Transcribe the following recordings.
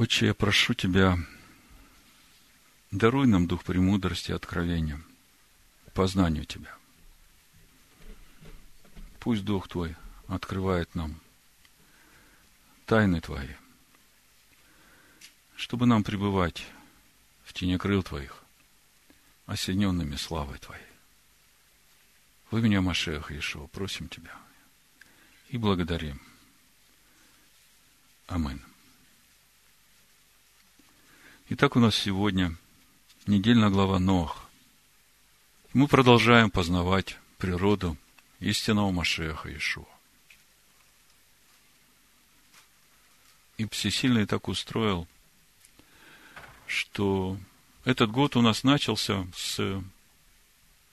Отче, я прошу Тебя, даруй нам дух премудрости и откровения, познанию Тебя. Пусть Дух Твой открывает нам тайны Твои, чтобы нам пребывать в тени крыл Твоих, осененными славой Твоей. В имени Машеха Иешуа просим Тебя и благодарим. Амин. Итак, у нас сегодня недельная глава Нох. Мы продолжаем познавать природу истинного Машеха Ишуа. И Всесильный так устроил, что этот год у нас начался с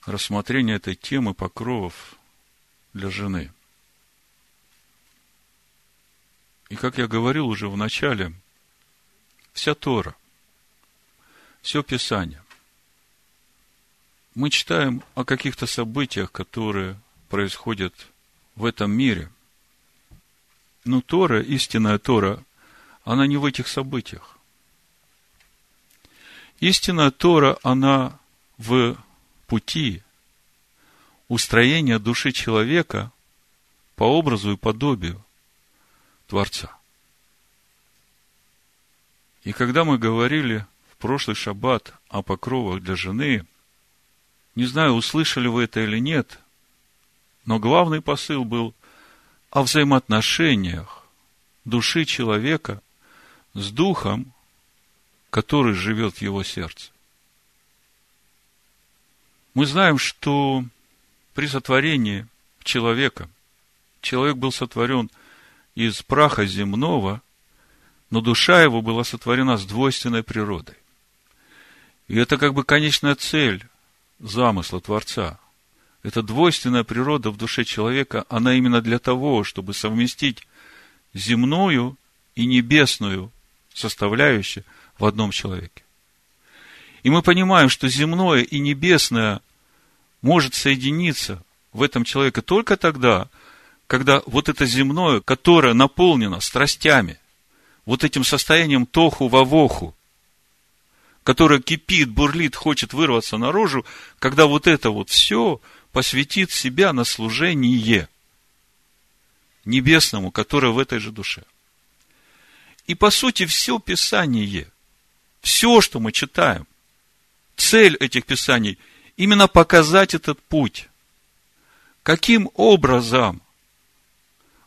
рассмотрения этой темы покровов для жены. И как я говорил уже в начале, вся Тора – все Писание. Мы читаем о каких-то событиях, которые происходят в этом мире. Но Тора, истинная Тора, она не в этих событиях. Истинная Тора, она в пути устроения души человека по образу и подобию Творца. И когда мы говорили прошлый шаббат о покровах для жены. Не знаю, услышали вы это или нет, но главный посыл был о взаимоотношениях души человека с духом, который живет в его сердце. Мы знаем, что при сотворении человека человек был сотворен из праха земного, но душа его была сотворена с двойственной природой. И это как бы конечная цель замысла Творца. Это двойственная природа в душе человека, она именно для того, чтобы совместить земную и небесную составляющие в одном человеке. И мы понимаем, что земное и небесное может соединиться в этом человеке только тогда, когда вот это земное, которое наполнено страстями, вот этим состоянием тоху вавоху, которая кипит, бурлит, хочет вырваться наружу, когда вот это вот все посвятит себя на служение небесному, которое в этой же душе. И по сути все Писание, все, что мы читаем, цель этих Писаний именно показать этот путь. Каким образом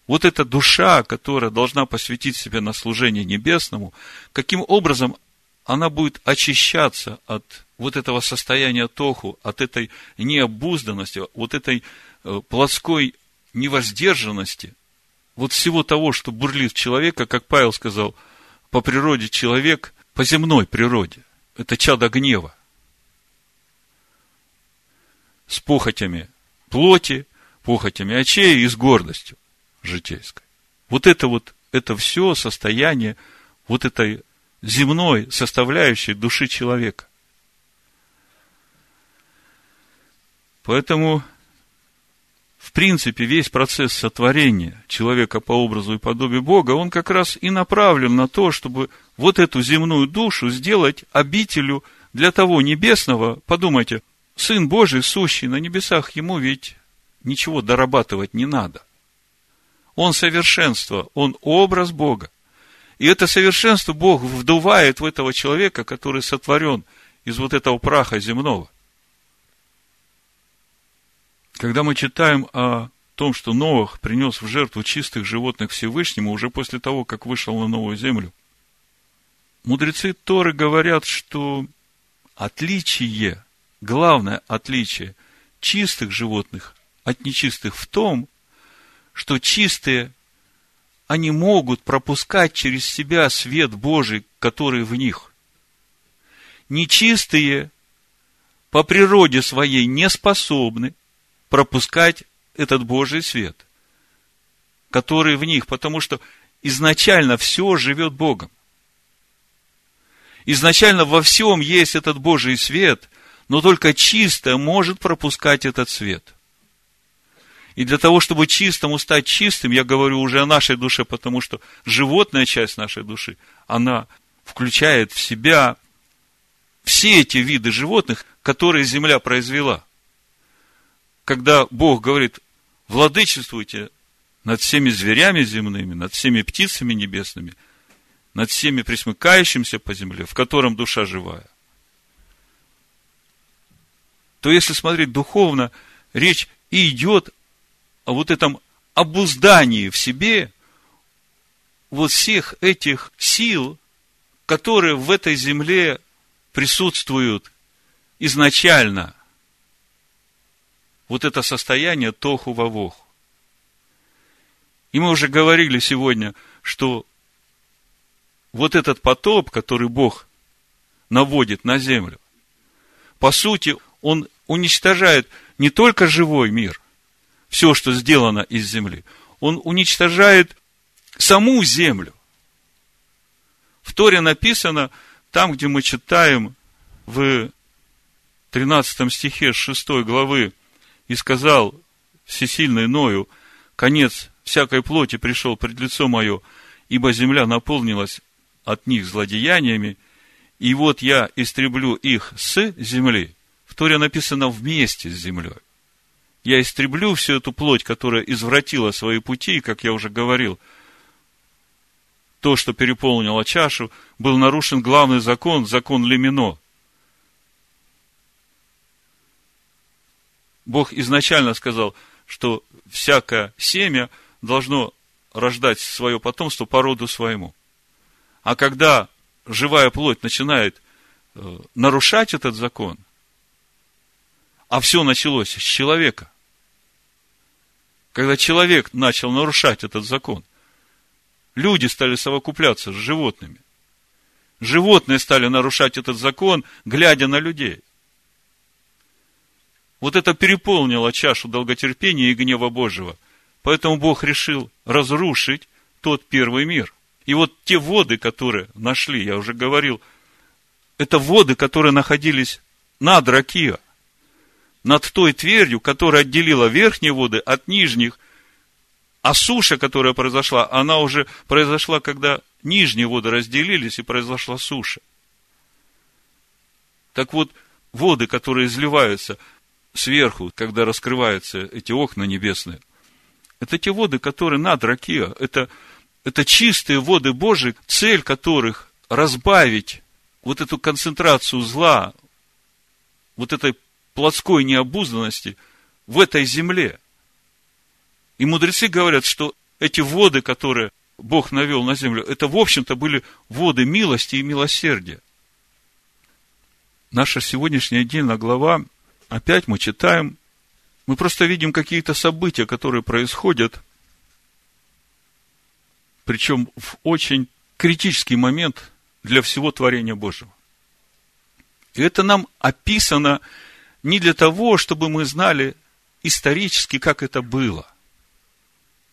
вот эта душа, которая должна посвятить себя на служение небесному, каким образом она будет очищаться от вот этого состояния тоху, от этой необузданности, вот этой э, плотской невоздержанности, вот всего того, что бурлит человека, как Павел сказал, по природе человек, по земной природе. Это чадо гнева. С похотями плоти, похотями очей и с гордостью житейской. Вот это вот, это все состояние вот этой земной составляющей души человека. Поэтому, в принципе, весь процесс сотворения человека по образу и подобию Бога, он как раз и направлен на то, чтобы вот эту земную душу сделать обителю для того небесного. Подумайте, Сын Божий, сущий на небесах, ему ведь ничего дорабатывать не надо. Он совершенство, он образ Бога. И это совершенство Бог вдувает в этого человека, который сотворен из вот этого праха земного. Когда мы читаем о том, что Новых принес в жертву чистых животных Всевышнему уже после того, как вышел на новую землю, мудрецы Торы говорят, что отличие, главное отличие чистых животных от нечистых в том, что чистые они могут пропускать через себя свет Божий, который в них. Нечистые по природе своей не способны пропускать этот Божий свет, который в них, потому что изначально все живет Богом. Изначально во всем есть этот Божий свет, но только чистое может пропускать этот свет – и для того, чтобы чистому стать чистым, я говорю уже о нашей душе, потому что животная часть нашей души, она включает в себя все эти виды животных, которые земля произвела. Когда Бог говорит, владычествуйте над всеми зверями земными, над всеми птицами небесными, над всеми присмыкающимся по земле, в котором душа живая. То если смотреть духовно, речь и идет вот этом обуздании в себе вот всех этих сил, которые в этой земле присутствуют изначально. Вот это состояние тоху вавоху. И мы уже говорили сегодня, что вот этот потоп, который Бог наводит на землю, по сути, он уничтожает не только живой мир, все, что сделано из земли, он уничтожает саму землю. В Торе написано, там, где мы читаем в 13 стихе 6 главы, и сказал всесильный Ною, конец всякой плоти пришел пред лицо мое, ибо земля наполнилась от них злодеяниями, и вот я истреблю их с земли. В Торе написано вместе с землей. Я истреблю всю эту плоть, которая извратила свои пути, как я уже говорил – то, что переполнило чашу, был нарушен главный закон, закон Лемино. Бог изначально сказал, что всякое семя должно рождать свое потомство по роду своему. А когда живая плоть начинает э, нарушать этот закон, а все началось с человека, когда человек начал нарушать этот закон, Люди стали совокупляться с животными. Животные стали нарушать этот закон, глядя на людей. Вот это переполнило чашу долготерпения и гнева Божьего. Поэтому Бог решил разрушить тот первый мир. И вот те воды, которые нашли, я уже говорил, это воды, которые находились над Ракиа, над той твердью, которая отделила верхние воды от нижних – а суша, которая произошла, она уже произошла, когда нижние воды разделились, и произошла суша. Так вот, воды, которые изливаются сверху, когда раскрываются эти окна небесные, это те воды, которые над Ракиа, это, это чистые воды Божии, цель которых разбавить вот эту концентрацию зла, вот этой плотской необузданности в этой земле – и мудрецы говорят, что эти воды, которые Бог навел на землю, это, в общем-то, были воды милости и милосердия. Наша сегодняшняя отдельная глава, опять мы читаем, мы просто видим какие-то события, которые происходят, причем в очень критический момент для всего творения Божьего. И это нам описано не для того, чтобы мы знали исторически, как это было –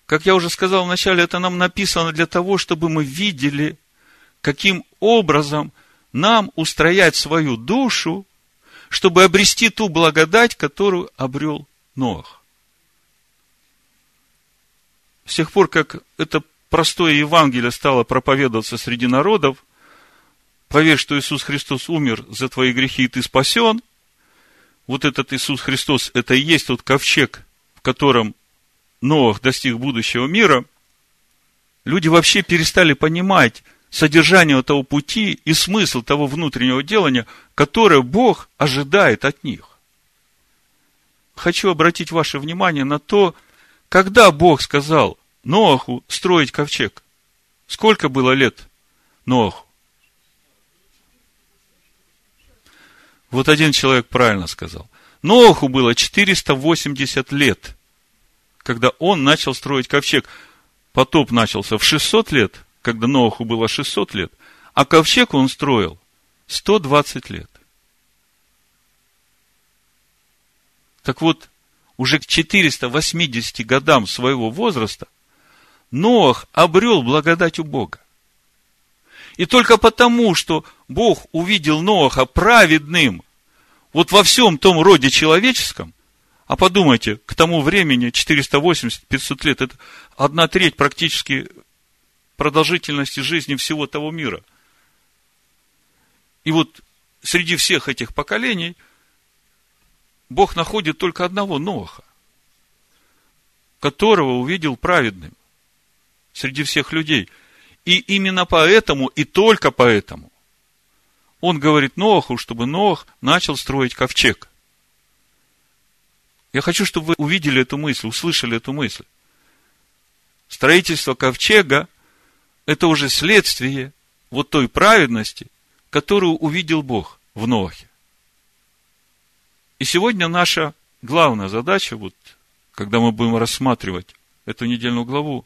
как я уже сказал вначале, это нам написано для того, чтобы мы видели, каким образом нам устроять свою душу, чтобы обрести ту благодать, которую обрел Ноах. С тех пор, как это простое Евангелие стало проповедоваться среди народов, поверь, что Иисус Христос умер за твои грехи, и ты спасен, вот этот Иисус Христос, это и есть тот ковчег, в котором Ноах достиг будущего мира, люди вообще перестали понимать содержание того пути и смысл того внутреннего делания, которое Бог ожидает от них. Хочу обратить ваше внимание на то, когда Бог сказал Ноаху строить ковчег. Сколько было лет Ноаху? Вот один человек правильно сказал. Ноаху было 480 лет когда он начал строить ковчег. Потоп начался в 600 лет, когда Ноаху было 600 лет, а ковчег он строил 120 лет. Так вот, уже к 480 годам своего возраста Ноах обрел благодать у Бога. И только потому, что Бог увидел Ноаха праведным вот во всем том роде человеческом, а подумайте, к тому времени 480-500 лет, это одна треть практически продолжительности жизни всего того мира. И вот среди всех этих поколений Бог находит только одного Ноаха, которого увидел праведным среди всех людей. И именно поэтому, и только поэтому, он говорит Ноаху, чтобы Ноах начал строить ковчег. Я хочу, чтобы вы увидели эту мысль, услышали эту мысль. Строительство ковчега – это уже следствие вот той праведности, которую увидел Бог в Ноахе. И сегодня наша главная задача, вот, когда мы будем рассматривать эту недельную главу,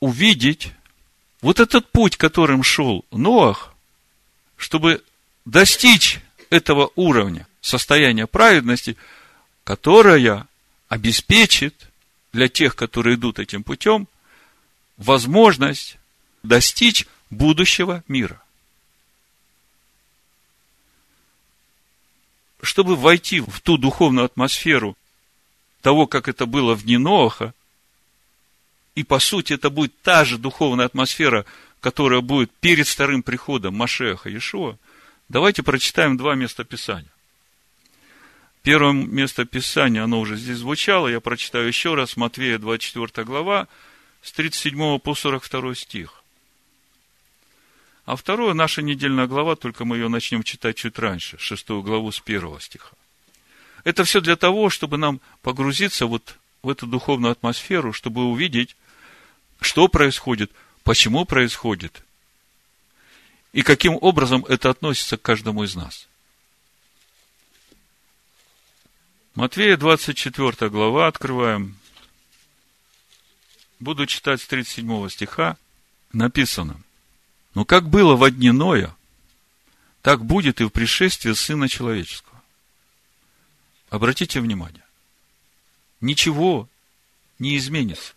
увидеть вот этот путь, которым шел Ноах, чтобы достичь этого уровня состояния праведности, которая обеспечит для тех, которые идут этим путем, возможность достичь будущего мира. Чтобы войти в ту духовную атмосферу того, как это было в дни Ноаха, и по сути это будет та же духовная атмосфера, которая будет перед вторым приходом Машеха Иешуа, давайте прочитаем два места Писания. Первое место Писания, оно уже здесь звучало, я прочитаю еще раз, Матвея 24 глава, с 37 по 42 стих. А второе, наша недельная глава, только мы ее начнем читать чуть раньше, шестую главу с первого стиха. Это все для того, чтобы нам погрузиться вот в эту духовную атмосферу, чтобы увидеть, что происходит, почему происходит, и каким образом это относится к каждому из нас. Матвея 24 глава, открываем Буду читать с 37 стиха. Написано. Но как было в дни Ноя, так будет и в пришествии Сына Человеческого. Обратите внимание. Ничего не изменится.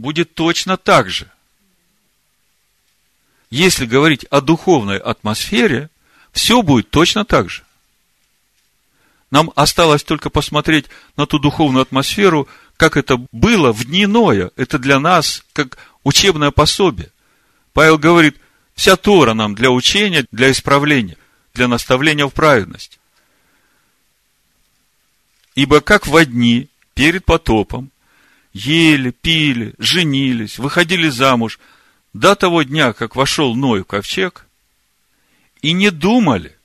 Будет точно так же. Если говорить о духовной атмосфере, все будет точно так же. Нам осталось только посмотреть на ту духовную атмосферу, как это было в дни Ноя. Это для нас как учебное пособие. Павел говорит, вся Тора нам для учения, для исправления, для наставления в праведности. Ибо как в дни перед потопом ели, пили, женились, выходили замуж до того дня, как вошел Ной в ковчег, и не думали.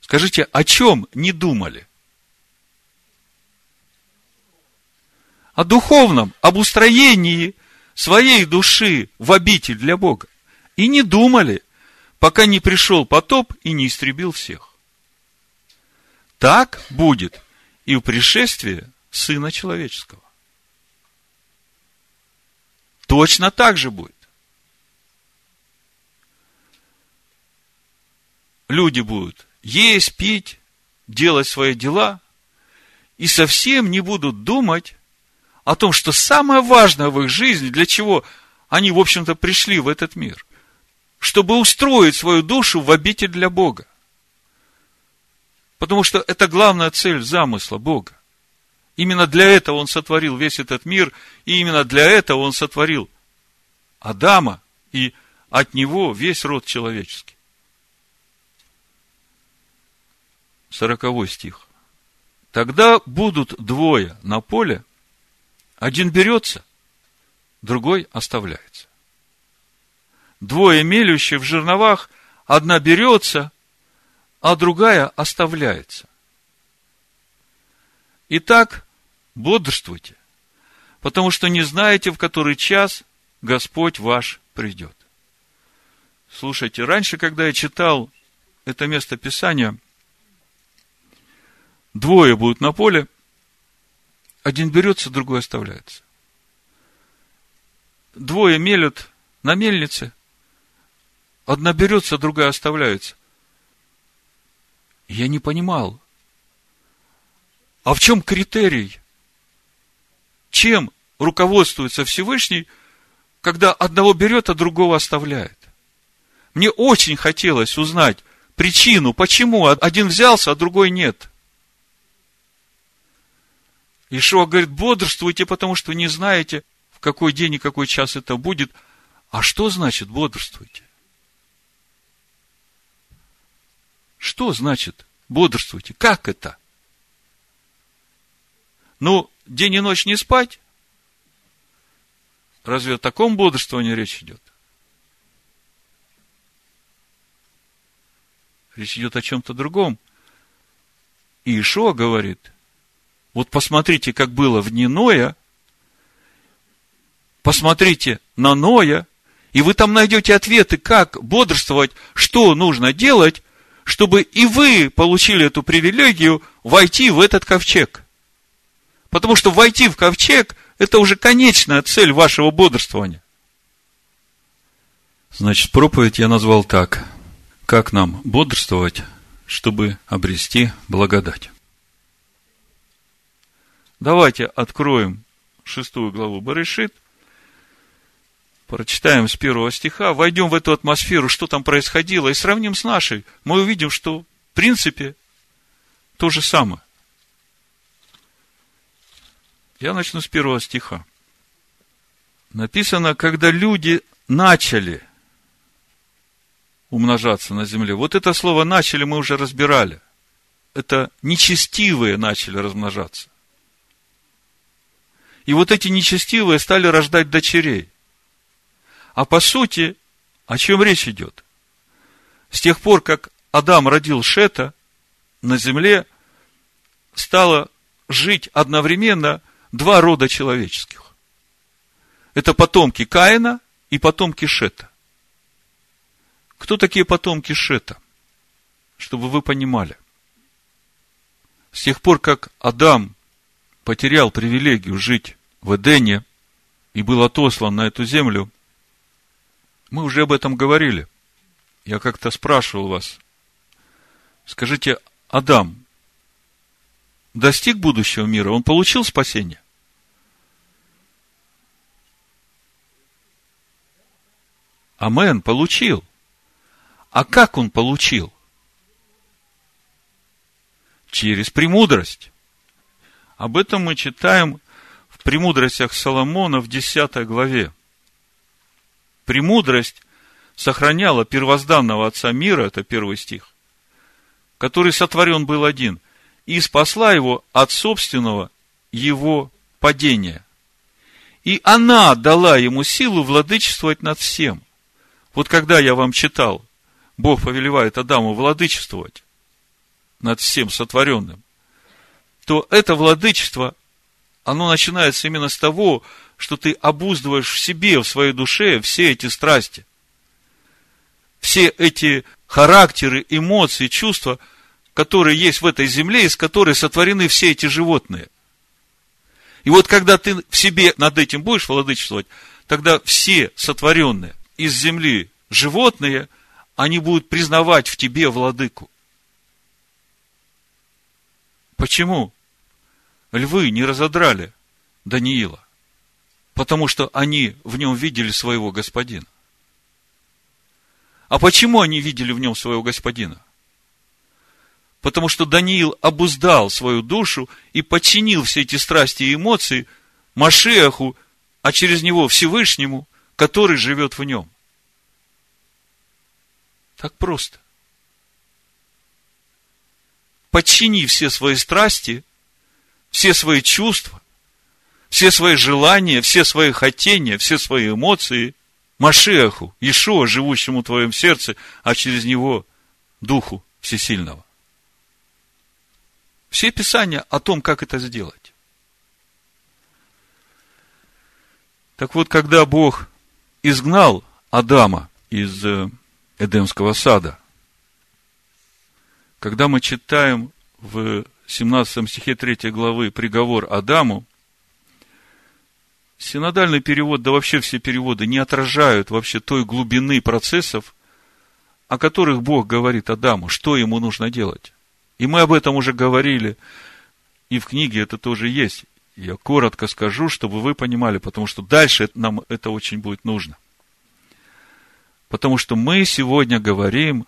Скажите, о чем не думали? о духовном, об устроении своей души в обитель для Бога. И не думали, пока не пришел потоп и не истребил всех. Так будет и в пришествии Сына Человеческого. Точно так же будет. Люди будут есть, пить, делать свои дела, и совсем не будут думать о том, что самое важное в их жизни, для чего они, в общем-то, пришли в этот мир, чтобы устроить свою душу в обитель для Бога. Потому что это главная цель замысла Бога. Именно для этого Он сотворил весь этот мир, и именно для этого Он сотворил Адама, и от него весь род человеческий. Сороковой стих. Тогда будут двое на поле, один берется, другой оставляется. Двое мелющие в жерновах, одна берется, а другая оставляется. Итак, бодрствуйте, потому что не знаете, в который час Господь ваш придет. Слушайте, раньше, когда я читал это место Писания, двое будут на поле – один берется, другой оставляется. Двое мелют на мельнице. Одна берется, другая оставляется. Я не понимал. А в чем критерий? Чем руководствуется Всевышний, когда одного берет, а другого оставляет? Мне очень хотелось узнать причину, почему один взялся, а другой нет. Ишуа говорит, бодрствуйте, потому что не знаете, в какой день и какой час это будет. А что значит бодрствуйте? Что значит бодрствуйте? Как это? Ну, день и ночь не спать? Разве о таком бодрствовании речь идет? Речь идет о чем-то другом. И Ишуа говорит, вот посмотрите, как было в дни Ноя, посмотрите на Ноя, и вы там найдете ответы, как бодрствовать, что нужно делать, чтобы и вы получили эту привилегию войти в этот ковчег. Потому что войти в ковчег – это уже конечная цель вашего бодрствования. Значит, проповедь я назвал так. Как нам бодрствовать, чтобы обрести благодать? Давайте откроем шестую главу Барышит, прочитаем с первого стиха, войдем в эту атмосферу, что там происходило, и сравним с нашей. Мы увидим, что в принципе то же самое. Я начну с первого стиха. Написано, когда люди начали умножаться на земле. Вот это слово «начали» мы уже разбирали. Это нечестивые начали размножаться. И вот эти нечестивые стали рождать дочерей. А по сути, о чем речь идет? С тех пор, как Адам родил Шета, на земле стало жить одновременно два рода человеческих. Это потомки Каина и потомки Шета. Кто такие потомки Шета? Чтобы вы понимали. С тех пор, как Адам потерял привилегию жить в Эдене и был отослан на эту землю, мы уже об этом говорили. Я как-то спрашивал вас, скажите, Адам достиг будущего мира, он получил спасение? Амен, получил. А как он получил? Через премудрость. Об этом мы читаем в премудростях Соломона в 10 главе. Премудрость сохраняла первозданного Отца мира, это первый стих, который сотворен был один, и спасла его от собственного его падения. И она дала ему силу владычествовать над всем. Вот когда я вам читал, Бог повелевает Адаму владычествовать над всем сотворенным, то это владычество, оно начинается именно с того, что ты обуздываешь в себе, в своей душе все эти страсти. Все эти характеры, эмоции, чувства, которые есть в этой земле, из которой сотворены все эти животные. И вот когда ты в себе над этим будешь владычествовать, тогда все сотворенные из земли животные, они будут признавать в тебе владыку. Почему львы не разодрали Даниила? Потому что они в нем видели своего господина. А почему они видели в нем своего господина? Потому что Даниил обуздал свою душу и подчинил все эти страсти и эмоции Машиаху, а через него Всевышнему, который живет в нем. Так просто. Подчини все свои страсти, все свои чувства, все свои желания, все свои хотения, все свои эмоции Машиаху, Ишуа, живущему в твоем сердце, а через него Духу Всесильного. Все писания о том, как это сделать. Так вот, когда Бог изгнал Адама из э, Эдемского сада. Когда мы читаем в 17 стихе 3 главы приговор Адаму, синодальный перевод, да вообще все переводы не отражают вообще той глубины процессов, о которых Бог говорит Адаму, что ему нужно делать. И мы об этом уже говорили, и в книге это тоже есть. Я коротко скажу, чтобы вы понимали, потому что дальше нам это очень будет нужно – Потому что мы сегодня говорим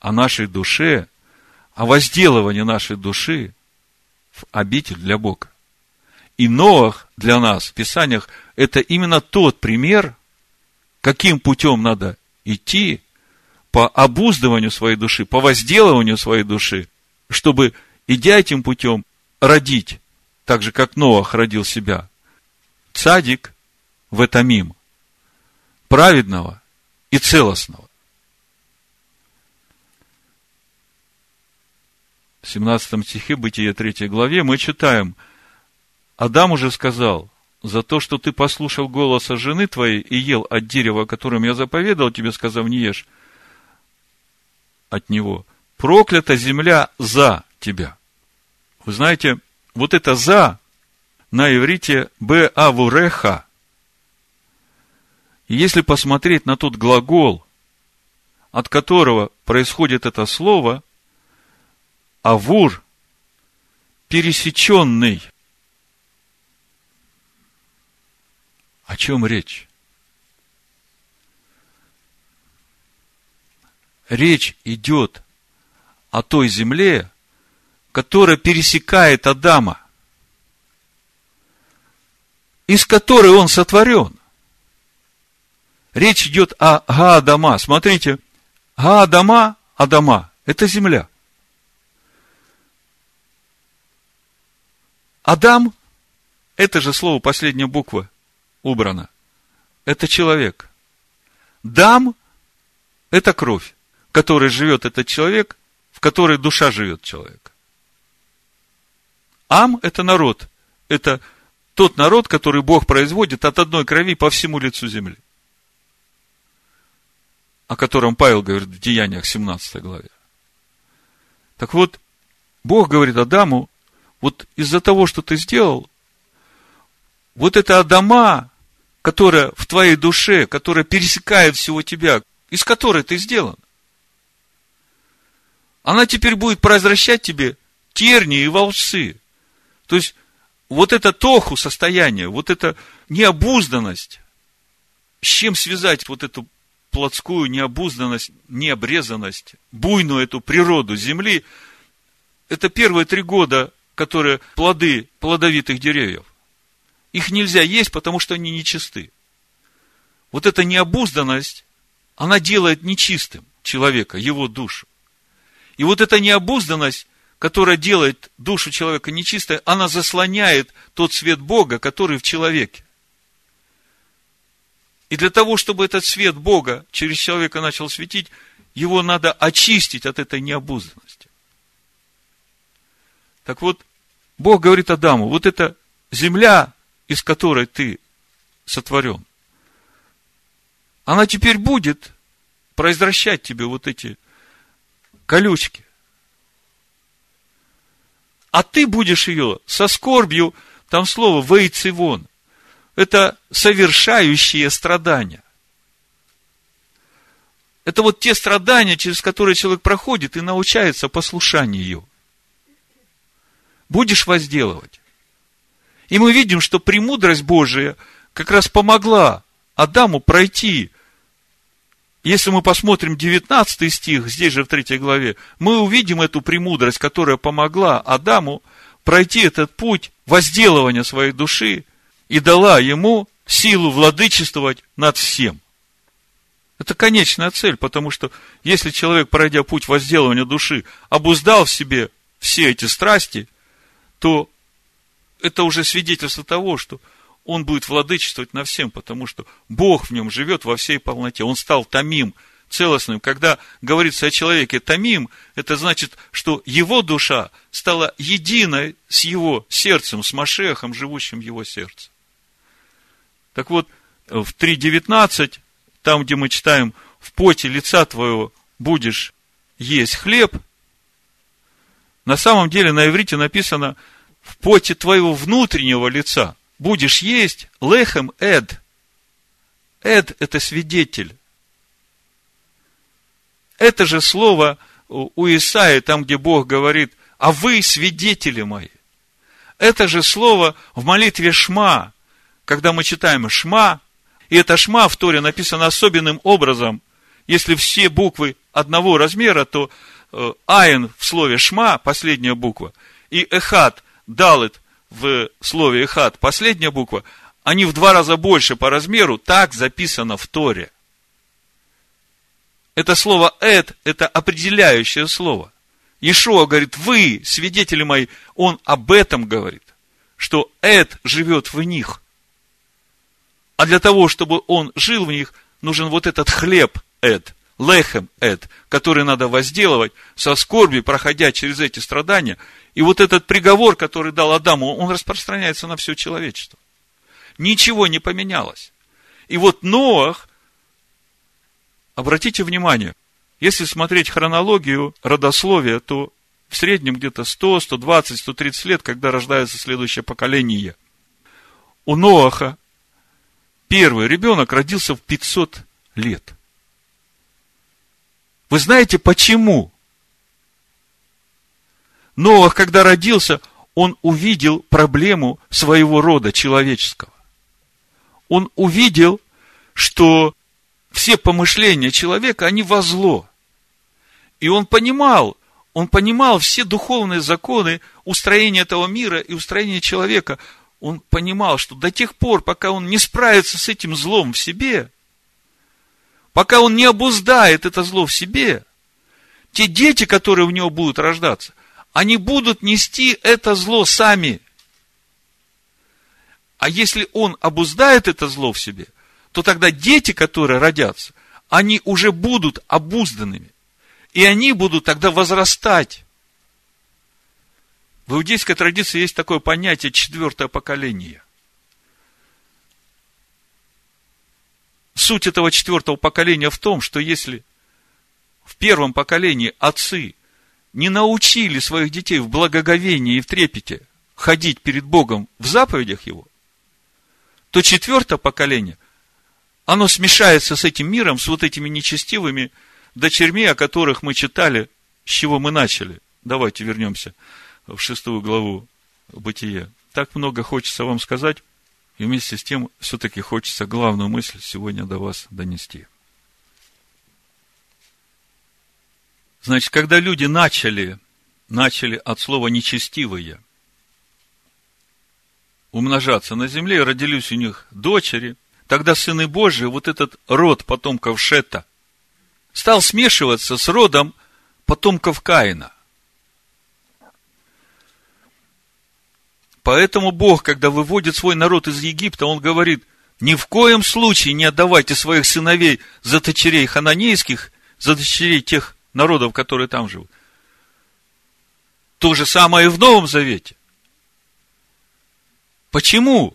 о нашей душе, о возделывании нашей души в обитель для Бога. И Ноах для нас в Писаниях это именно тот пример, каким путем надо идти, по обуздыванию своей души, по возделыванию своей души, чтобы, идя этим путем, родить, так же, как Ноах родил себя, цадик в этамим, праведного и целостного. В 17 стихе Бытия 3 главе мы читаем, Адам уже сказал, за то, что ты послушал голоса жены твоей и ел от дерева, которым я заповедал тебе, сказав, не ешь от него. Проклята земля за тебя. Вы знаете, вот это «за» на иврите «б авуреха». И если посмотреть на тот глагол, от которого происходит это слово, авур, пересеченный. О чем речь? Речь идет о той земле, которая пересекает Адама, из которой он сотворен. Речь идет о Гаадама. Смотрите, Гаадама, Адама – это земля. Адам – это же слово, последняя буква убрана. Это человек. Дам – это кровь, которой живет этот человек, в которой душа живет человек. Ам – это народ. Это тот народ, который Бог производит от одной крови по всему лицу земли. О котором Павел говорит в Деяниях 17 главе. Так вот, Бог говорит Адаму, вот из-за того, что ты сделал, вот это Адама, которая в твоей душе, которая пересекает всего тебя, из которой ты сделан, она теперь будет произвращать тебе тернии и волчцы. То есть, вот это тоху состояние, вот эта необузданность, с чем связать вот эту плотскую необузданность, необрезанность, буйную эту природу земли, это первые три года, которые плоды плодовитых деревьев. Их нельзя есть, потому что они нечисты. Вот эта необузданность, она делает нечистым человека, его душу. И вот эта необузданность, которая делает душу человека нечистой, она заслоняет тот свет Бога, который в человеке. И для того, чтобы этот свет Бога через человека начал светить, его надо очистить от этой необузданности. Так вот, Бог говорит Адаму, вот эта земля, из которой ты сотворен, она теперь будет произвращать тебе вот эти колючки. А ты будешь ее со скорбью, там слово «вейцевон», это совершающие страдания. Это вот те страдания, через которые человек проходит и научается послушанию. Будешь возделывать. И мы видим, что премудрость Божия как раз помогла Адаму пройти если мы посмотрим 19 стих, здесь же в 3 главе, мы увидим эту премудрость, которая помогла Адаму пройти этот путь возделывания своей души и дала ему силу владычествовать над всем. Это конечная цель, потому что если человек, пройдя путь возделывания души, обуздал в себе все эти страсти, то это уже свидетельство того, что он будет владычествовать на всем, потому что Бог в нем живет во всей полноте. Он стал томим, целостным. Когда говорится о человеке томим, это значит, что его душа стала единой с его сердцем, с Машехом, живущим в его сердце. Так вот, в 3.19, там, где мы читаем, в поте лица твоего будешь есть хлеб, на самом деле на иврите написано в поте твоего внутреннего лица будешь есть лехем эд. Эд – это свидетель. Это же слово у Исаи, там, где Бог говорит, а вы свидетели мои. Это же слово в молитве Шма, когда мы читаем Шма, и это Шма в Торе написано особенным образом. Если все буквы одного размера, то э, Айн в слове Шма, последняя буква, и Эхат, Далит в слове «эхат» последняя буква, они в два раза больше по размеру, так записано в Торе. Это слово «эд» – это определяющее слово. Ишуа говорит, вы, свидетели мои, он об этом говорит, что «эд» живет в них. А для того, чтобы он жил в них, нужен вот этот хлеб «эд», лехем эд, который надо возделывать, со скорби, проходя через эти страдания. И вот этот приговор, который дал Адаму, он распространяется на все человечество. Ничего не поменялось. И вот Ноах Обратите внимание, если смотреть хронологию родословия, то в среднем где-то 100, 120, 130 лет, когда рождается следующее поколение. У Ноаха первый ребенок родился в 500 лет. Вы знаете почему? Ноах, когда родился, он увидел проблему своего рода человеческого. Он увидел, что все помышления человека, они во зло. И он понимал, он понимал все духовные законы устроения этого мира и устроения человека. Он понимал, что до тех пор, пока он не справится с этим злом в себе, пока он не обуздает это зло в себе, те дети, которые в него будут рождаться, они будут нести это зло сами. А если он обуздает это зло в себе, то тогда дети, которые родятся, они уже будут обузданными. И они будут тогда возрастать. В иудейской традиции есть такое понятие четвертое поколение. Суть этого четвертого поколения в том, что если в первом поколении отцы не научили своих детей в благоговении и в трепете ходить перед Богом в заповедях Его, то четвертое поколение – оно смешается с этим миром, с вот этими нечестивыми дочерьми, о которых мы читали, с чего мы начали. Давайте вернемся в шестую главу Бытия. Так много хочется вам сказать, и вместе с тем все-таки хочется главную мысль сегодня до вас донести. Значит, когда люди начали, начали от слова нечестивые умножаться на земле, родились у них дочери – тогда сыны Божии, вот этот род потомков Шета, стал смешиваться с родом потомков Каина. Поэтому Бог, когда выводит свой народ из Египта, Он говорит, ни в коем случае не отдавайте своих сыновей за дочерей хананейских, за дочерей тех народов, которые там живут. То же самое и в Новом Завете. Почему?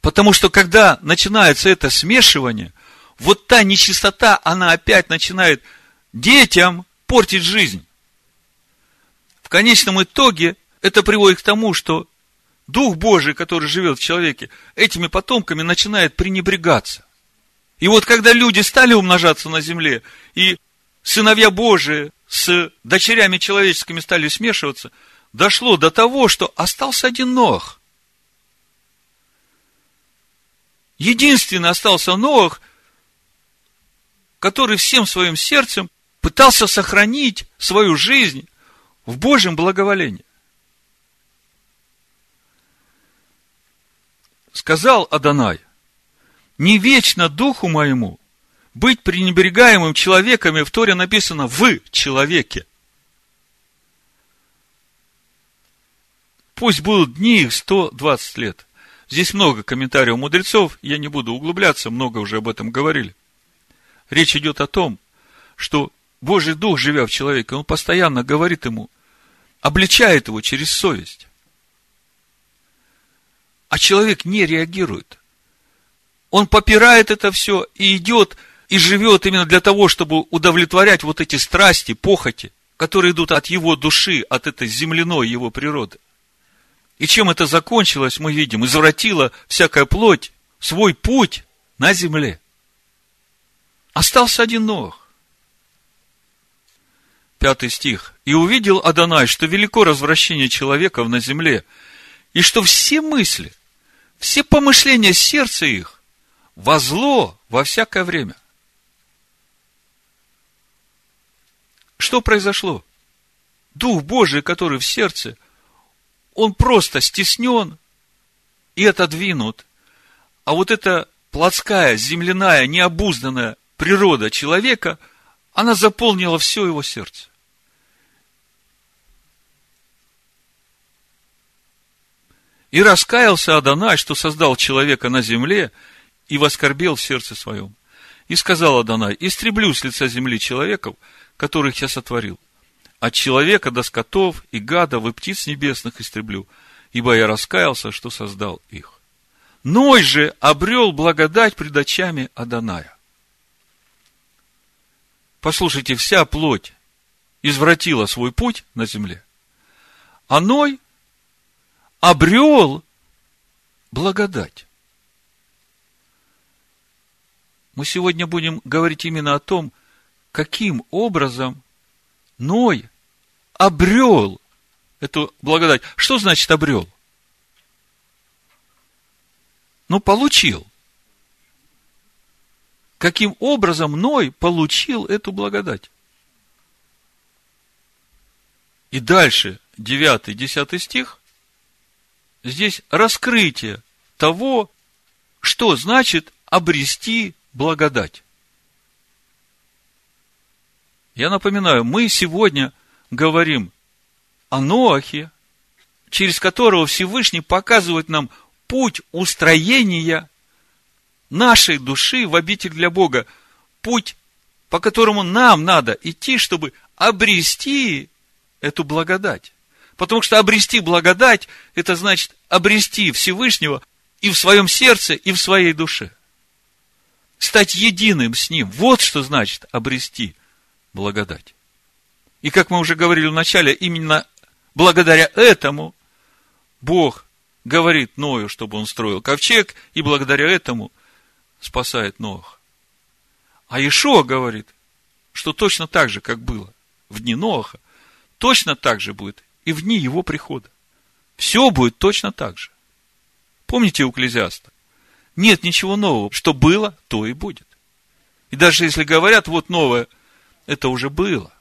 Потому что когда начинается это смешивание, вот та нечистота, она опять начинает детям портить жизнь. В конечном итоге это приводит к тому, что Дух Божий, который живет в человеке, этими потомками начинает пренебрегаться. И вот когда люди стали умножаться на земле, и сыновья Божии с дочерями человеческими стали смешиваться, дошло до того, что остался один Нох. Единственный остался Ноах, который всем своим сердцем пытался сохранить свою жизнь в Божьем благоволении. Сказал Адонай, не вечно духу моему быть пренебрегаемым человеками, в Торе написано «в человеке». Пусть будут дни их 120 лет. Здесь много комментариев мудрецов, я не буду углубляться, много уже об этом говорили. Речь идет о том, что Божий Дух, живя в человеке, он постоянно говорит ему, обличает его через совесть. А человек не реагирует. Он попирает это все и идет и живет именно для того, чтобы удовлетворять вот эти страсти, похоти, которые идут от его души, от этой земляной его природы. И чем это закончилось, мы видим, извратила всякая плоть свой путь на земле. Остался один Нох. Пятый стих. «И увидел Адонай, что велико развращение человеков на земле, и что все мысли, все помышления сердца их во зло во всякое время». Что произошло? Дух Божий, который в сердце – он просто стеснен и отодвинут. А вот эта плотская, земляная, необузданная природа человека, она заполнила все его сердце. И раскаялся Адонай, что создал человека на земле, и воскорбел в сердце своем. И сказал Адонай, истреблю с лица земли человеков, которых я сотворил. От человека до скотов и гадов и птиц небесных истреблю, ибо я раскаялся, что создал их. Ной же обрел благодать пред очами Аданая. Послушайте, вся плоть извратила свой путь на земле, а Ной обрел благодать. Мы сегодня будем говорить именно о том, каким образом Ной обрел эту благодать. Что значит обрел? Ну, получил. Каким образом Ной получил эту благодать? И дальше, 9-10 стих, здесь раскрытие того, что значит обрести благодать. Я напоминаю, мы сегодня говорим о Ноахе, через которого Всевышний показывает нам путь устроения нашей души в обитель для Бога. Путь, по которому нам надо идти, чтобы обрести эту благодать. Потому что обрести благодать, это значит обрести Всевышнего и в своем сердце, и в своей душе. Стать единым с Ним. Вот что значит обрести благодать. И как мы уже говорили в начале, именно благодаря этому Бог говорит Ною, чтобы он строил ковчег, и благодаря этому спасает Ноах. А Ишуа говорит, что точно так же, как было в дни Ноаха, точно так же будет и в дни его прихода. Все будет точно так же. Помните у? Нет ничего нового. Что было, то и будет. И даже если говорят, вот новое, это уже было.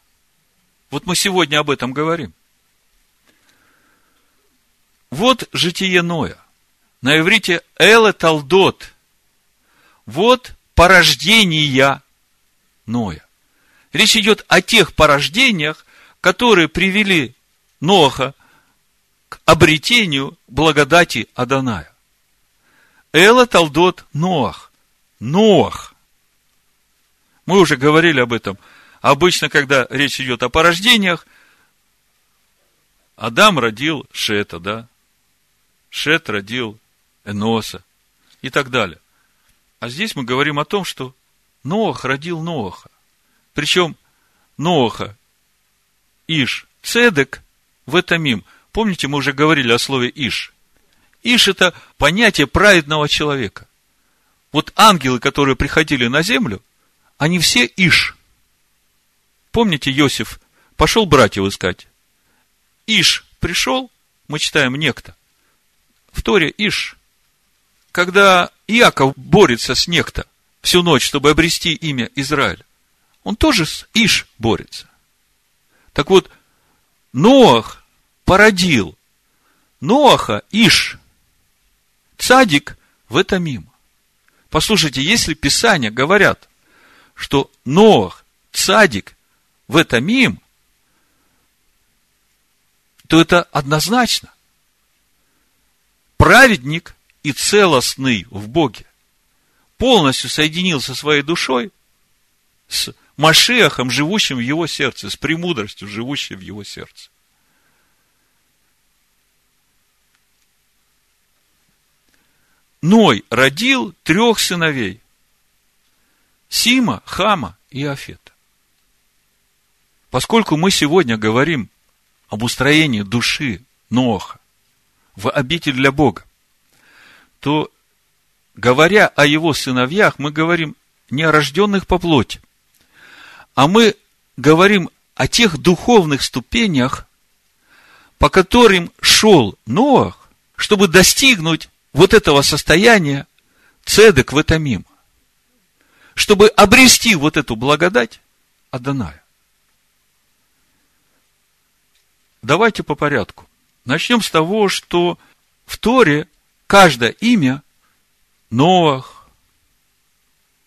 Вот мы сегодня об этом говорим. Вот житие Ноя. На иврите Эле Талдот. Вот порождения Ноя. Речь идет о тех порождениях, которые привели Ноха к обретению благодати Аданая. Эла Талдот Ноах. Ноах. Мы уже говорили об этом. Обычно, когда речь идет о порождениях, Адам родил Шета, да? Шет родил Эноса и так далее. А здесь мы говорим о том, что Ноах родил Ноаха. Причем Ноаха, Иш, Цедек в этом им. Помните, мы уже говорили о слове Иш. Иш – это понятие праведного человека. Вот ангелы, которые приходили на землю, они все Иш. Помните, Иосиф пошел братьев искать. Иш пришел, мы читаем некто – в Торе Иш, когда Иаков борется с некто всю ночь, чтобы обрести имя Израиль, он тоже с Иш борется. Так вот, Ноах породил Ноаха Иш. Цадик в это мимо. Послушайте, если Писания говорят, что Ноах, цадик в это мим, то это однозначно праведник и целостный в Боге, полностью соединился своей душой с Машехом, живущим в его сердце, с премудростью, живущей в его сердце. Ной родил трех сыновей. Сима, Хама и Афета. Поскольку мы сегодня говорим об устроении души Ноха, в обитель для Бога, то, говоря о его сыновьях, мы говорим не о рожденных по плоти, а мы говорим о тех духовных ступенях, по которым шел Ноах, чтобы достигнуть вот этого состояния цедек в этом мимо, чтобы обрести вот эту благодать Адоная. Давайте по порядку. Начнем с того, что в Торе каждое имя Ноах,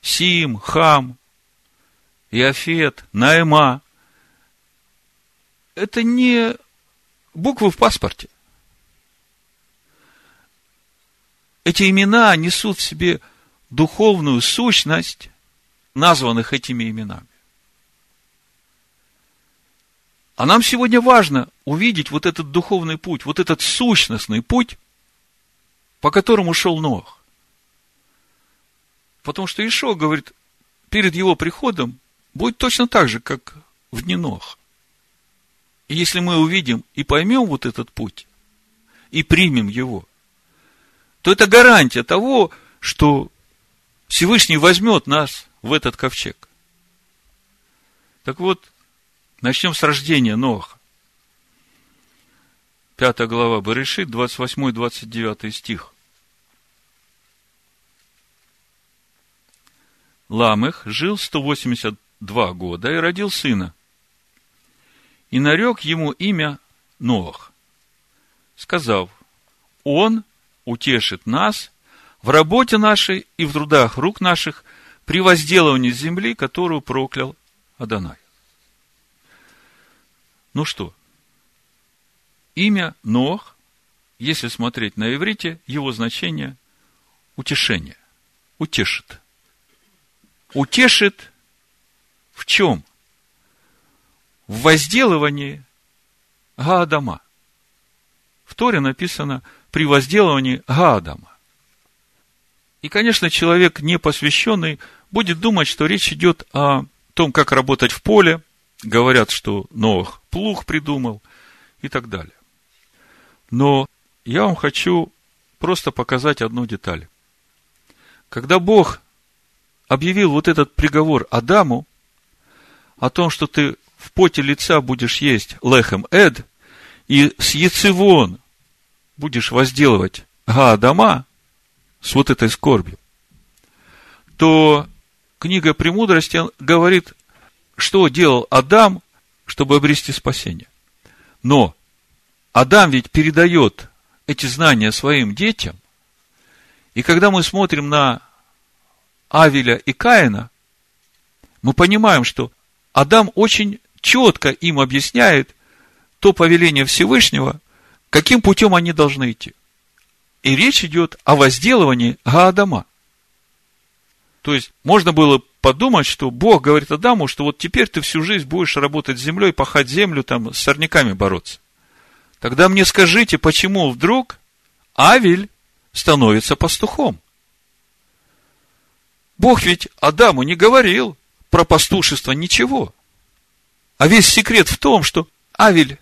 Сим, Хам, Иофет, Наэма. Это не буквы в паспорте. Эти имена несут в себе духовную сущность названных этими именами. А нам сегодня важно увидеть вот этот духовный путь, вот этот сущностный путь, по которому шел Нох. Потому что Ишо говорит, перед его приходом будет точно так же, как в дни Нох. И если мы увидим и поймем вот этот путь, и примем его, то это гарантия того, что Всевышний возьмет нас в этот ковчег. Так вот, начнем с рождения Ноха. Пятая глава Барышит, 28-29 стих. Ламых жил 182 года и родил сына. И нарек ему имя Ноах, сказав, он утешит нас в работе нашей и в трудах рук наших при возделывании земли, которую проклял Адонай. Ну что, имя Нох, если смотреть на иврите, его значение – утешение, утешит. Утешит в чем? В возделывании Гаадама. В Торе написано при возделывании Гаадама. И, конечно, человек непосвященный будет думать, что речь идет о том, как работать в поле. Говорят, что Новых плуг придумал и так далее. Но я вам хочу просто показать одну деталь. Когда Бог объявил вот этот приговор Адаму о том, что ты в поте лица будешь есть лехем эд, и с яцевон будешь возделывать Гаадама, с вот этой скорбью, то книга «Премудрости» говорит, что делал Адам, чтобы обрести спасение. Но Адам ведь передает эти знания своим детям, и когда мы смотрим на Авеля и Каина, мы понимаем, что Адам очень четко им объясняет то повеление Всевышнего, каким путем они должны идти. И речь идет о возделывании Гаадама. То есть, можно было подумать, что Бог говорит Адаму, что вот теперь ты всю жизнь будешь работать с землей, пахать землю, там, с сорняками бороться. Тогда мне скажите, почему вдруг Авель становится пастухом? Бог ведь Адаму не говорил про пастушество ничего. А весь секрет в том, что Авель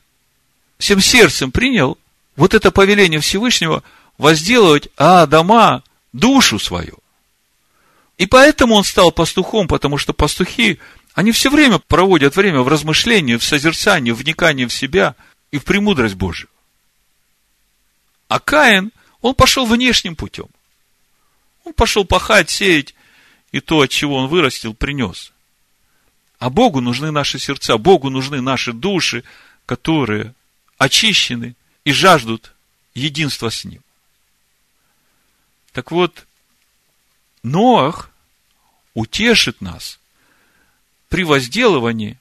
всем сердцем принял вот это повеление Всевышнего – возделывать Адама душу свою. И поэтому он стал пастухом, потому что пастухи, они все время проводят время в размышлении, в созерцании, в вникании в себя и в премудрость Божию. А Каин, он пошел внешним путем. Он пошел пахать, сеять, и то, от чего он вырастил, принес. А Богу нужны наши сердца, Богу нужны наши души, которые очищены и жаждут единства с Ним. Так вот, Ноах утешит нас при возделывании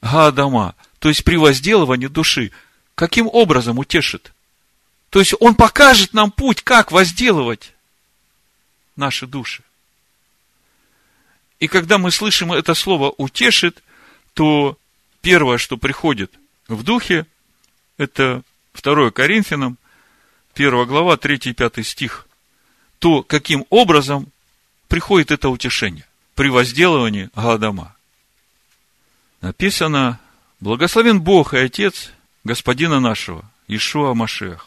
Гаадама, то есть при возделывании души. Каким образом утешит? То есть он покажет нам путь, как возделывать наши души. И когда мы слышим это слово «утешит», то первое, что приходит в духе, это 2 Коринфянам, 1 глава, 3 и 5 стих то каким образом приходит это утешение при возделывании Гаадама. Написано, благословен Бог и Отец Господина нашего, Ишуа Машеха,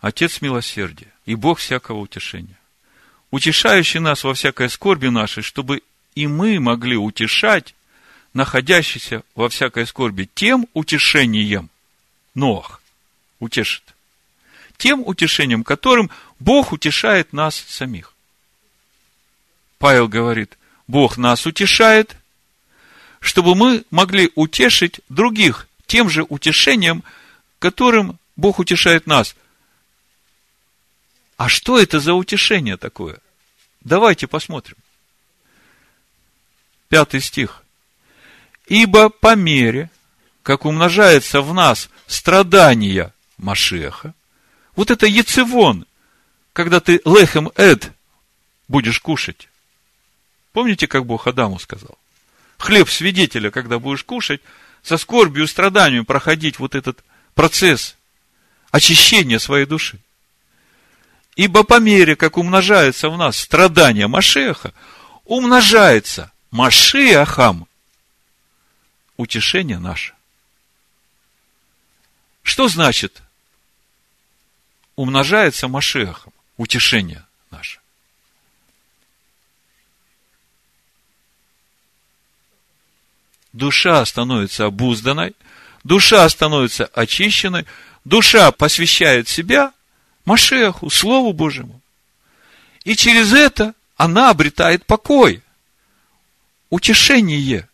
Отец милосердия и Бог всякого утешения, утешающий нас во всякой скорби нашей, чтобы и мы могли утешать находящийся во всякой скорби тем утешением, Ноах утешит, тем утешением, которым Бог утешает нас самих. Павел говорит, Бог нас утешает, чтобы мы могли утешить других тем же утешением, которым Бог утешает нас. А что это за утешение такое? Давайте посмотрим. Пятый стих. Ибо по мере, как умножается в нас страдания Машеха, вот это яцевон, когда ты лехем эд будешь кушать. Помните, как Бог Адаму сказал? Хлеб свидетеля, когда будешь кушать, со скорбью и страданиями проходить вот этот процесс очищения своей души. Ибо по мере, как умножается в нас страдания Машеха, умножается Машиахам утешение наше. Что значит умножается Машехом, утешение наше? Душа становится обузданной, душа становится очищенной, душа посвящает себя Машеху, Слову Божьему. И через это она обретает покой, утешение,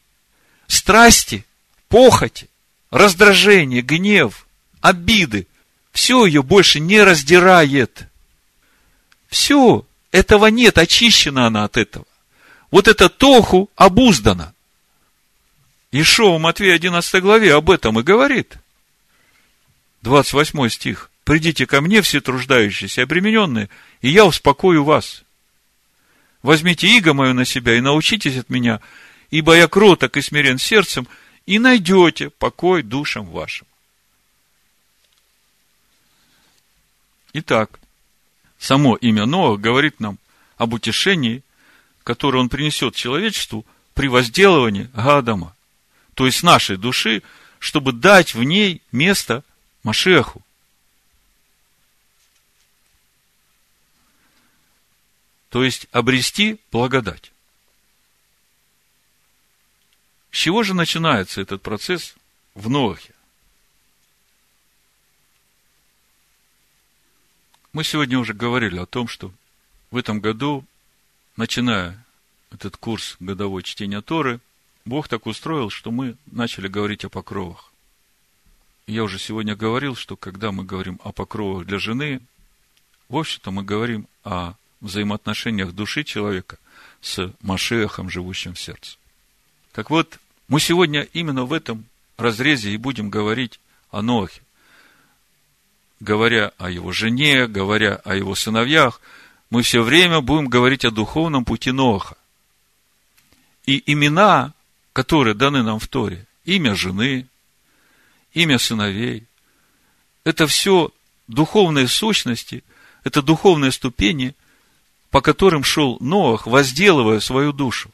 страсти, похоти, раздражение, гнев, обиды, все ее больше не раздирает. Все, этого нет, очищена она от этого. Вот это тоху обуздана. Ишоу Матвея 11 главе об этом и говорит. 28 стих. «Придите ко мне, все труждающиеся и обремененные, и я успокою вас. Возьмите иго мое на себя и научитесь от меня, ибо я кроток и смирен сердцем, и найдете покой душам вашим». Итак, само имя Ноах говорит нам об утешении, которое он принесет человечеству при возделывании Гадама, то есть нашей души, чтобы дать в ней место Машеху. То есть обрести благодать. С чего же начинается этот процесс в Ноахе? Мы сегодня уже говорили о том, что в этом году, начиная этот курс годовой чтения Торы, Бог так устроил, что мы начали говорить о покровах. Я уже сегодня говорил, что когда мы говорим о покровах для жены, в общем-то мы говорим о взаимоотношениях души человека с Машехом, живущим в сердце. Так вот, мы сегодня именно в этом разрезе и будем говорить о Ноахе говоря о его жене, говоря о его сыновьях, мы все время будем говорить о духовном пути Ноаха. И имена, которые даны нам в Торе, имя жены, имя сыновей, это все духовные сущности, это духовные ступени, по которым шел Ноах, возделывая свою душу.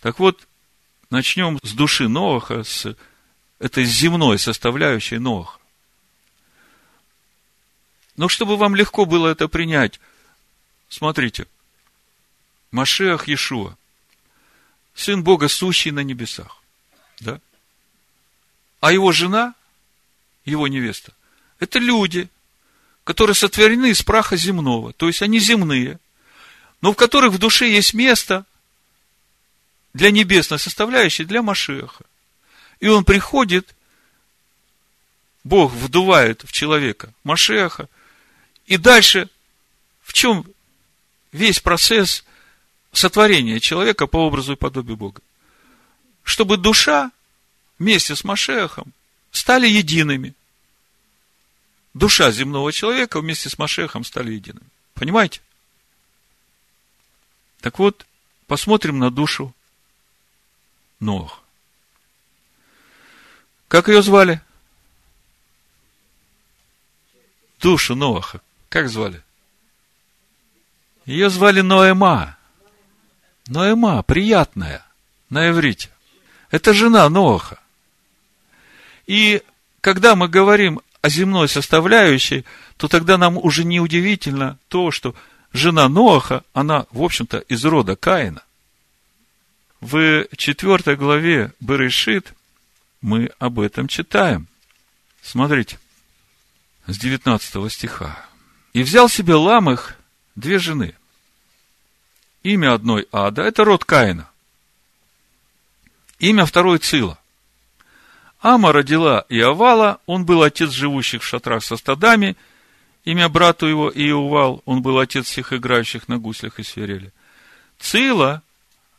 Так вот, начнем с души Ноаха, с этой земной составляющей Ноаха. Но чтобы вам легко было это принять, смотрите, Машех Иешуа, Сын Бога, сущий на небесах. Да? А его жена, его невеста, это люди, которые сотворены из праха земного, то есть они земные, но в которых в душе есть место для небесной составляющей, для Машеха. И он приходит, Бог вдувает в человека Машеха, и дальше, в чем весь процесс сотворения человека по образу и подобию Бога? Чтобы душа вместе с Машехом стали едиными. Душа земного человека вместе с Машехом стали едиными. Понимаете? Так вот, посмотрим на душу Нох. Как ее звали? Душу Ноаха. Как звали? Ее звали Ноэма. Ноэма, приятная, на иврите. Это жена Ноаха. И когда мы говорим о земной составляющей, то тогда нам уже не удивительно то, что жена Ноаха, она, в общем-то, из рода Каина. В четвертой главе Берешит мы об этом читаем. Смотрите, с 19 стиха. И взял себе Ламых две жены. Имя одной Ада, это род Каина. Имя второй Цила. Ама родила Иовала, он был отец живущих в шатрах со стадами, имя брату его Иовал, он был отец всех играющих на гуслях и свирели. Цила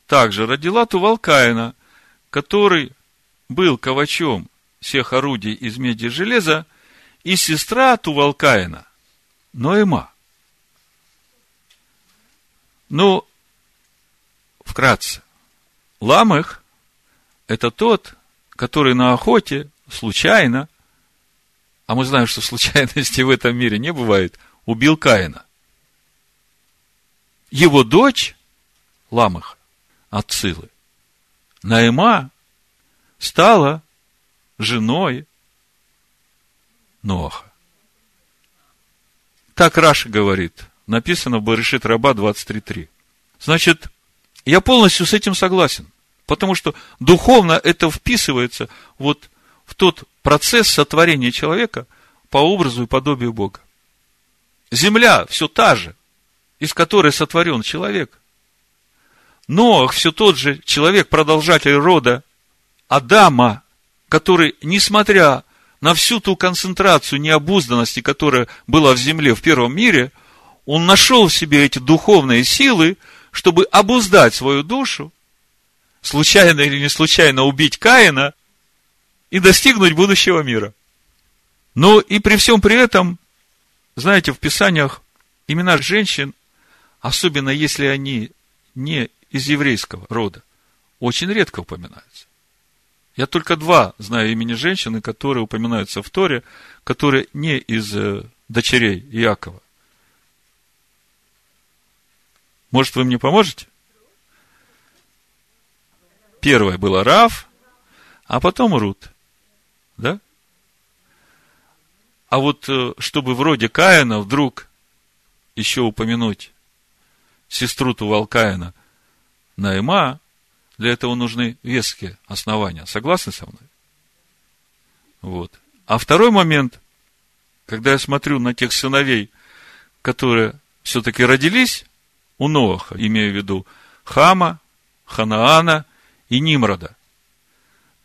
также родила Тувал Каина, который был ковачом всех орудий из меди и железа, и сестра Тувалкаина, Ноэма. Ну, вкратце. Ламых – это тот, который на охоте случайно, а мы знаем, что случайности в этом мире не бывает, убил Каина. Его дочь, Ламых, от Цилы, Наима, стала женой Ноаха. Так Раша говорит, написано в Барышит Раба 23.3. Значит, я полностью с этим согласен, потому что духовно это вписывается вот в тот процесс сотворения человека по образу и подобию Бога. Земля все та же, из которой сотворен человек. Ноах все тот же человек, продолжатель рода Адама, который, несмотря на всю ту концентрацию необузданности, которая была в земле в первом мире, он нашел в себе эти духовные силы, чтобы обуздать свою душу, случайно или не случайно убить Каина и достигнуть будущего мира. Но и при всем при этом, знаете, в Писаниях имена женщин, особенно если они не из еврейского рода, очень редко упоминаются. Я только два знаю имени женщины, которые упоминаются в Торе, которые не из э, дочерей Иакова. Может, вы мне поможете? Первая была Рав, а потом Рут. Да? А вот э, чтобы вроде Каина вдруг еще упомянуть сестру Тувалкаина Наима, для этого нужны веские основания. Согласны со мной? Вот. А второй момент, когда я смотрю на тех сыновей, которые все-таки родились у Ноаха, имею в виду Хама, Ханаана и Нимрода,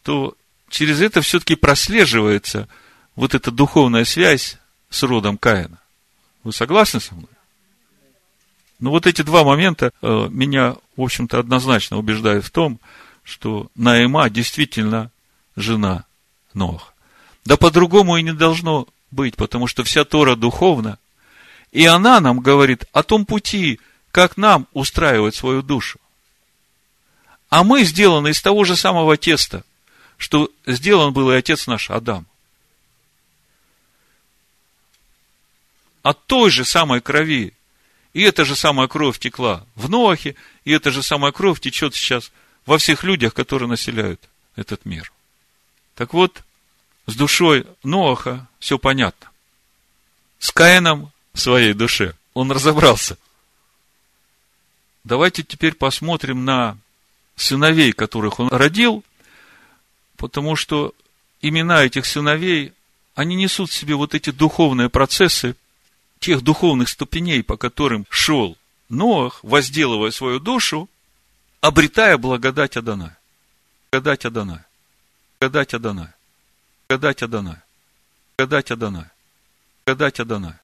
то через это все-таки прослеживается вот эта духовная связь с родом Каина. Вы согласны со мной? Ну, вот эти два момента э, меня, в общем-то, однозначно убеждают в том, что Наима действительно жена Ноха. Да по-другому и не должно быть, потому что вся Тора духовна, и она нам говорит о том пути, как нам устраивать свою душу. А мы сделаны из того же самого теста, что сделан был и отец наш Адам. От той же самой крови и эта же самая кровь текла в Ноахе, и эта же самая кровь течет сейчас во всех людях, которые населяют этот мир. Так вот, с душой Ноаха все понятно. С Каином в своей душе он разобрался. Давайте теперь посмотрим на сыновей, которых он родил, потому что имена этих сыновей, они несут в себе вот эти духовные процессы, тех духовных ступеней, по которым шел Ноах, возделывая свою душу, обретая благодать Адоная. Благодать Адоная. Благодать Адоная. Благодать Адоная. Благодать Адоная. Благодать Адоная.